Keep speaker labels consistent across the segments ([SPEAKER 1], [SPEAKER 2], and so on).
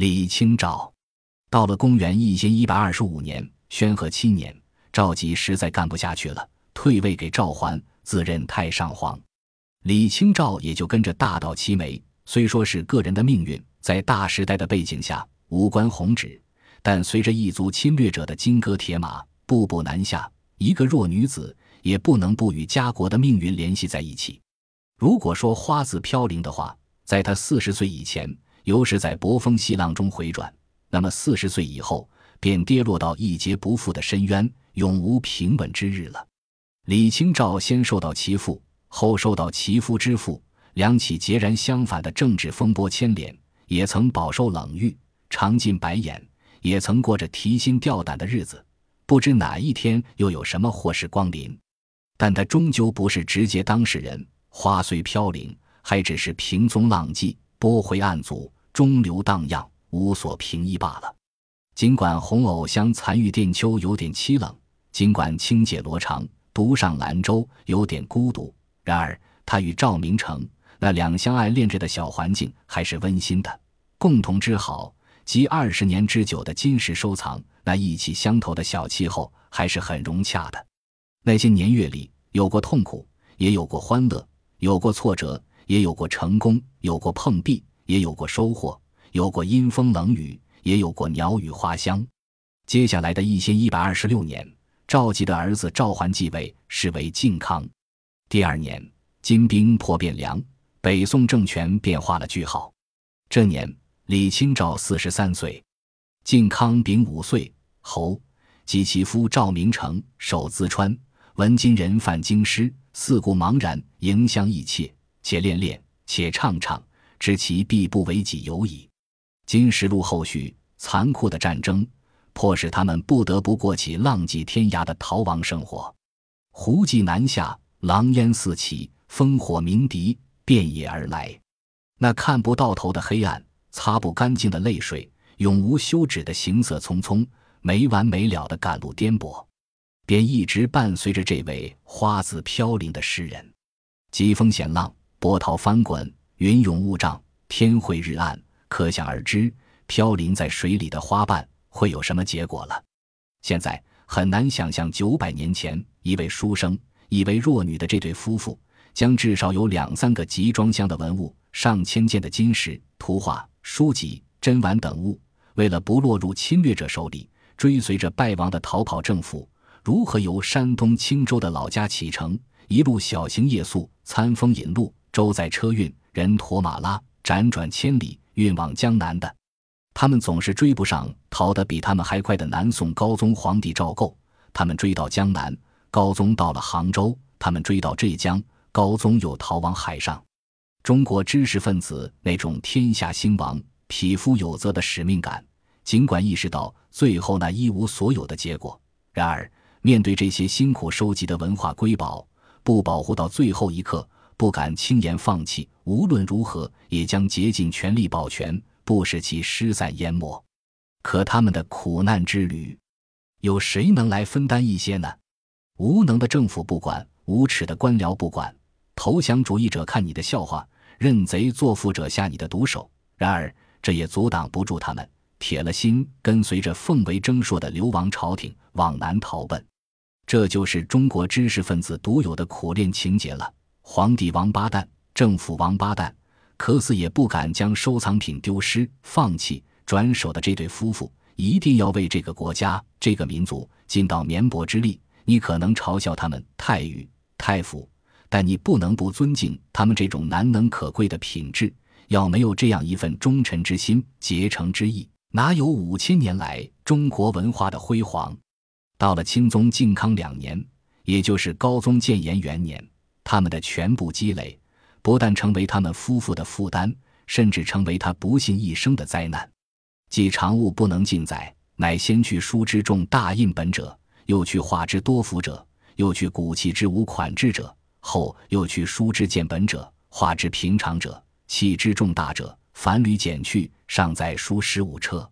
[SPEAKER 1] 李清照，到了公元一千一百二十五年，宣和七年，赵佶实在干不下去了，退位给赵桓，自任太上皇。李清照也就跟着大道齐眉。虽说是个人的命运，在大时代的背景下无关宏旨，但随着异族侵略者的金戈铁马，步步南下，一个弱女子也不能不与家国的命运联系在一起。如果说花自飘零的话，在她四十岁以前。尤是在波峰细浪中回转，那么四十岁以后便跌落到一劫不复的深渊，永无平稳之日了。李清照先受到其父，后受到其夫之父两起截然相反的政治风波牵连，也曾饱受冷遇，尝尽白眼，也曾过着提心吊胆的日子。不知哪一天又有什么祸事光临，但他终究不是直接当事人。花虽飘零，还只是平踪浪迹。拨回暗阻，中流荡漾，无所凭依罢了。尽管红藕香残玉殿秋有点凄冷，尽管轻解罗裳，独上兰舟有点孤独，然而他与赵明诚那两相爱恋着的小环境还是温馨的。共同之好及二十年之久的金石收藏，那意气相投的小气候还是很融洽的。那些年月里，有过痛苦，也有过欢乐，有过挫折。也有过成功，有过碰壁，也有过收获；有过阴风冷雨，也有过鸟语花香。接下来的一千一百二十六年，赵佶的儿子赵桓继位，是为靖康。第二年，金兵破汴梁，北宋政权便画了句号。这年，李清照四十三岁，靖康丙午岁，侯及其夫赵明诚守淄川，闻金人犯京师，四顾茫然，迎相意切。且练练，且唱唱，知其必不为己有矣。金石路后续残酷的战争，迫使他们不得不过起浪迹天涯的逃亡生活。胡骑南下，狼烟四起，烽火鸣笛，遍野而来。那看不到头的黑暗，擦不干净的泪水，永无休止的行色匆匆，没完没了的赶路颠簸，便一直伴随着这位花自飘零的诗人。疾风险浪。波涛翻滚，云涌雾障，天晦日暗，可想而知，飘零在水里的花瓣会有什么结果了。现在很难想象，九百年前，一位书生，一位弱女的这对夫妇，将至少有两三个集装箱的文物、上千件的金石、图画、书籍、珍玩等物，为了不落入侵略者手里，追随着败亡的逃跑政府，如何由山东青州的老家启程，一路小行夜宿，餐风饮露。舟载车运，人驮马拉，辗转千里，运往江南的，他们总是追不上逃得比他们还快的南宋高宗皇帝赵构。他们追到江南，高宗到了杭州；他们追到浙江，高宗又逃往海上。中国知识分子那种天下兴亡、匹夫有责的使命感，尽管意识到最后那一无所有的结果，然而面对这些辛苦收集的文化瑰宝，不保护到最后一刻。不敢轻言放弃，无论如何也将竭尽全力保全，不使其失散淹没。可他们的苦难之旅，有谁能来分担一些呢？无能的政府不管，无耻的官僚不管，投降主义者看你的笑话，认贼作父者下你的毒手。然而这也阻挡不住他们铁了心跟随着奉为征硕的流亡朝廷往南逃奔。这就是中国知识分子独有的苦练情节了。皇帝王八蛋，政府王八蛋，可死也不敢将收藏品丢失、放弃、转手的这对夫妇，一定要为这个国家、这个民族尽到绵薄之力。你可能嘲笑他们太愚太腐，但你不能不尊敬他们这种难能可贵的品质。要没有这样一份忠臣之心、竭诚之意，哪有五千年来中国文化的辉煌？到了清宗靖康两年，也就是高宗建炎元年。他们的全部积累，不但成为他们夫妇的负担，甚至成为他不幸一生的灾难。既常物不能尽载，乃先去书之重大印本者，又去画之多幅者，又去古器之无款制者，后又去书之见本者，画之平常者，器之重大者，凡履减去，尚在书十五车。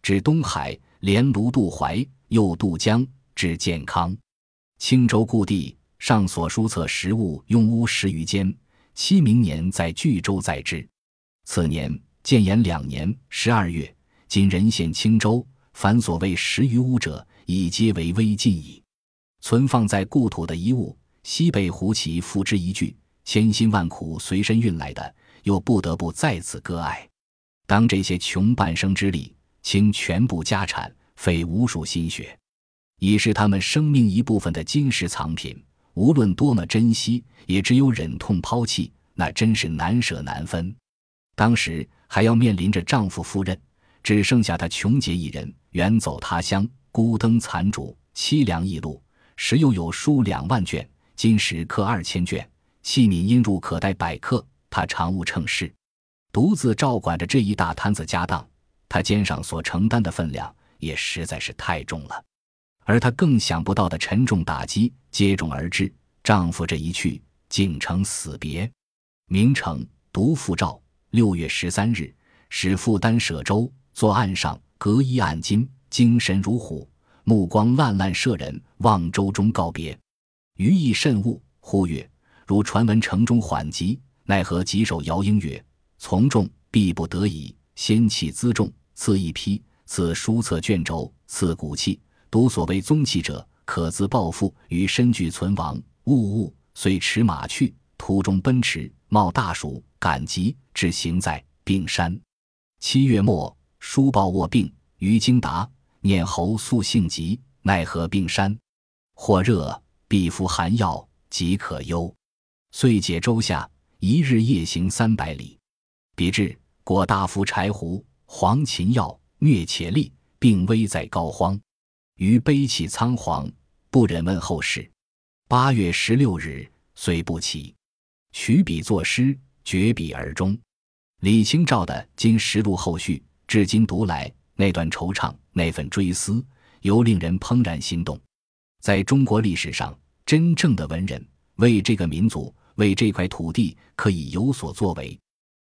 [SPEAKER 1] 至东海，连卢渡淮，又渡江，至建康、青州故地。上所书册实物用屋十余间，期明年在巨州载之。次年建炎两年十二月，今人县青州，凡所谓十余屋者，已皆为微尽矣。存放在故土的遗物，西北胡骑付之一炬，千辛万苦随身运来的，又不得不再次割爱。当这些穷半生之力，倾全部家产，费无数心血，已是他们生命一部分的金石藏品，无论多么珍惜，也只有忍痛抛弃，那真是难舍难分。当时还要面临着丈夫夫人，只剩下她穷节一人，远走他乡，孤灯残烛，凄凉易路。时又有书两万卷，金石刻二千卷，器皿音入可待百克。她常务称事，独自照管着这一大摊子家当，她肩上所承担的分量也实在是太重了。而她更想不到的沉重打击接踵而至，丈夫这一去，竟成死别。明成独复诏。六月十三日，使负担舍舟，坐岸上，隔衣按巾，精神如虎，目光烂烂射人，望舟中告别。余意甚恶，呼曰：“如传闻城中缓急，奈何棘手？”姚英曰：“从众必不得已，先弃辎重，赐一批，赐书册卷轴，赐骨器。独所谓宗器者，可自报复，于身具存亡。物物遂驰马去，途中奔驰，冒大暑，赶集。”至行在病山，七月末，书报卧病。于京达念侯素性急，奈何病山？或热，必服寒药，即可忧。遂解舟下，一日夜行三百里。彼至，果大服柴胡、黄芩药，疟且痢，病危在膏肓。余悲泣仓皇，不忍问后事。八月十六日，遂不起，取笔作诗。绝笔而终。李清照的《金石录》后续，至今读来，那段惆怅，那份追思，犹令人怦然心动。在中国历史上，真正的文人为这个民族、为这块土地可以有所作为、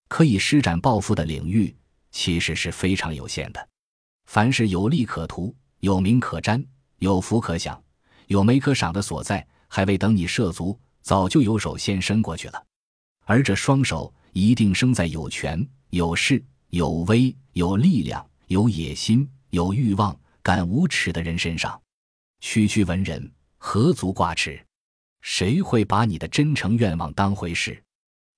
[SPEAKER 1] 可以施展抱负的领域，其实是非常有限的。凡是有利可图、有名可沾、有福可享、有没可赏的所在，还未等你涉足，早就有手先伸过去了。而这双手一定生在有权、有势、有威、有力量、有野心、有欲望、敢无耻的人身上。区区文人何足挂齿？谁会把你的真诚愿望当回事？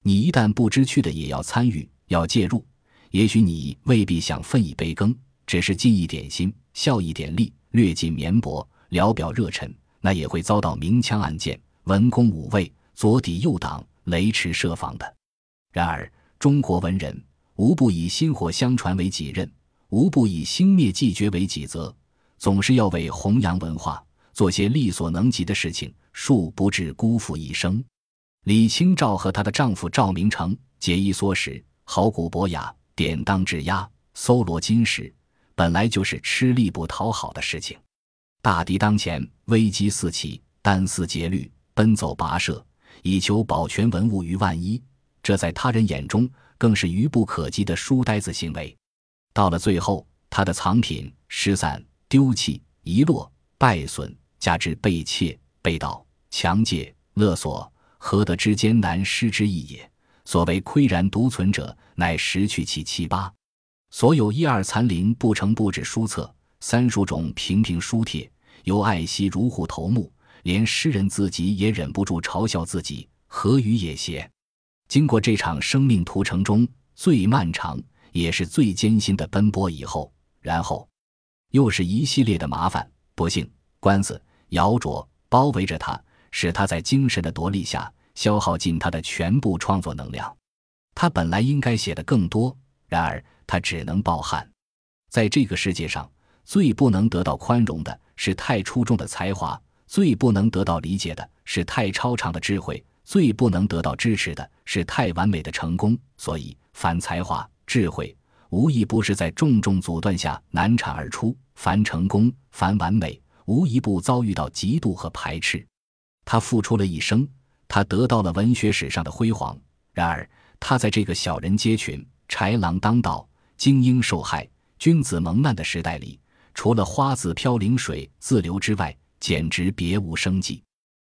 [SPEAKER 1] 你一旦不知趣的也要参与、要介入，也许你未必想分一杯羹，只是尽一点心、效一点力、略尽绵薄、聊表热忱，那也会遭到明枪暗箭、文攻武卫、左抵右挡。雷池设防的。然而，中国文人无不以薪火相传为己任，无不以兴灭继绝为己责，总是要为弘扬文化做些力所能及的事情，恕不至辜负一生。李清照和她的丈夫赵明诚节衣缩食、好古博雅、典当质押、搜罗金石，本来就是吃力不讨好的事情。大敌当前，危机四起，单思竭虑，奔走跋涉。以求保全文物于万一，这在他人眼中更是愚不可及的书呆子行为。到了最后，他的藏品失散、丢弃、遗落、败损，加之被窃、被盗、强借、勒索，何得之艰难失之易也？所谓岿然独存者，乃失去其七八。所有一二残零不成布置书册，三数种平平书帖，由爱惜如虎头目。连诗人自己也忍不住嘲笑自己，何语也邪？经过这场生命途程中最漫长也是最艰辛的奔波以后，然后又是一系列的麻烦、不幸、官司、摇着包围着他，使他在精神的夺力下消耗尽他的全部创作能量。他本来应该写的更多，然而他只能抱憾。在这个世界上，最不能得到宽容的是太出众的才华。最不能得到理解的是太超常的智慧，最不能得到支持的是太完美的成功。所以，凡才华、智慧，无一不是在重重阻断下难产而出；凡成功、凡完美，无一不遭遇到嫉妒和排斥。他付出了一生，他得到了文学史上的辉煌。然而，他在这个小人皆群、豺狼当道、精英受害、君子蒙难的时代里，除了花自飘零水自流之外，简直别无生计，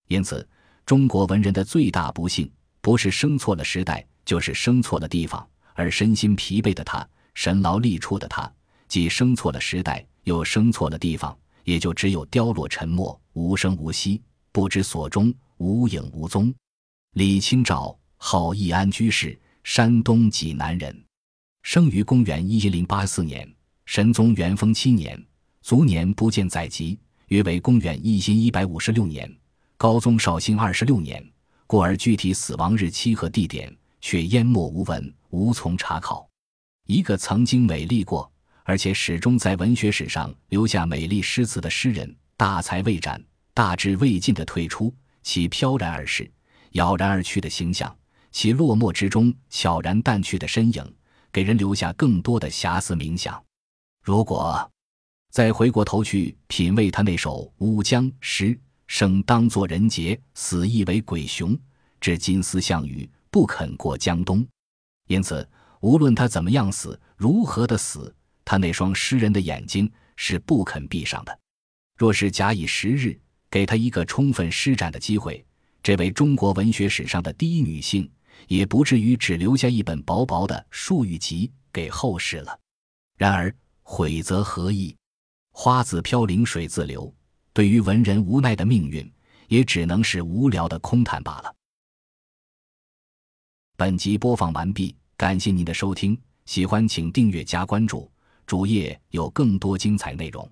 [SPEAKER 1] 因此，中国文人的最大不幸，不是生错了时代，就是生错了地方。而身心疲惫的他，神劳力出的他，既生错了时代，又生错了地方，也就只有凋落沉默，无声无息，不知所终，无影无踪。李清照，号易安居士，山东济南人，生于公元一零八四年，神宗元丰七年，卒年不见载籍，约为公元一千一百五十六年。高宗绍兴二十六年，故而具体死亡日期和地点却淹没无闻，无从查考。一个曾经美丽过。而且始终在文学史上留下美丽诗词的诗人，大才未展、大志未尽的退出，其飘然而逝、杳然而去的形象，其落寞之中悄然淡去的身影，给人留下更多的遐思冥想。如果再回过头去品味他那首《乌江》诗：“生当作人杰，死亦为鬼雄。至今思项羽，不肯过江东。”因此，无论他怎么样死，如何的死。他那双诗人的眼睛是不肯闭上的。若是假以时日，给他一个充分施展的机会，这位中国文学史上的第一女性，也不至于只留下一本薄薄的术语集给后世了。然而悔则何益？花自飘零水自流，对于文人无奈的命运，也只能是无聊的空谈罢了。本集播放完毕，感谢您的收听，喜欢请订阅加关注。主页有更多精彩内容。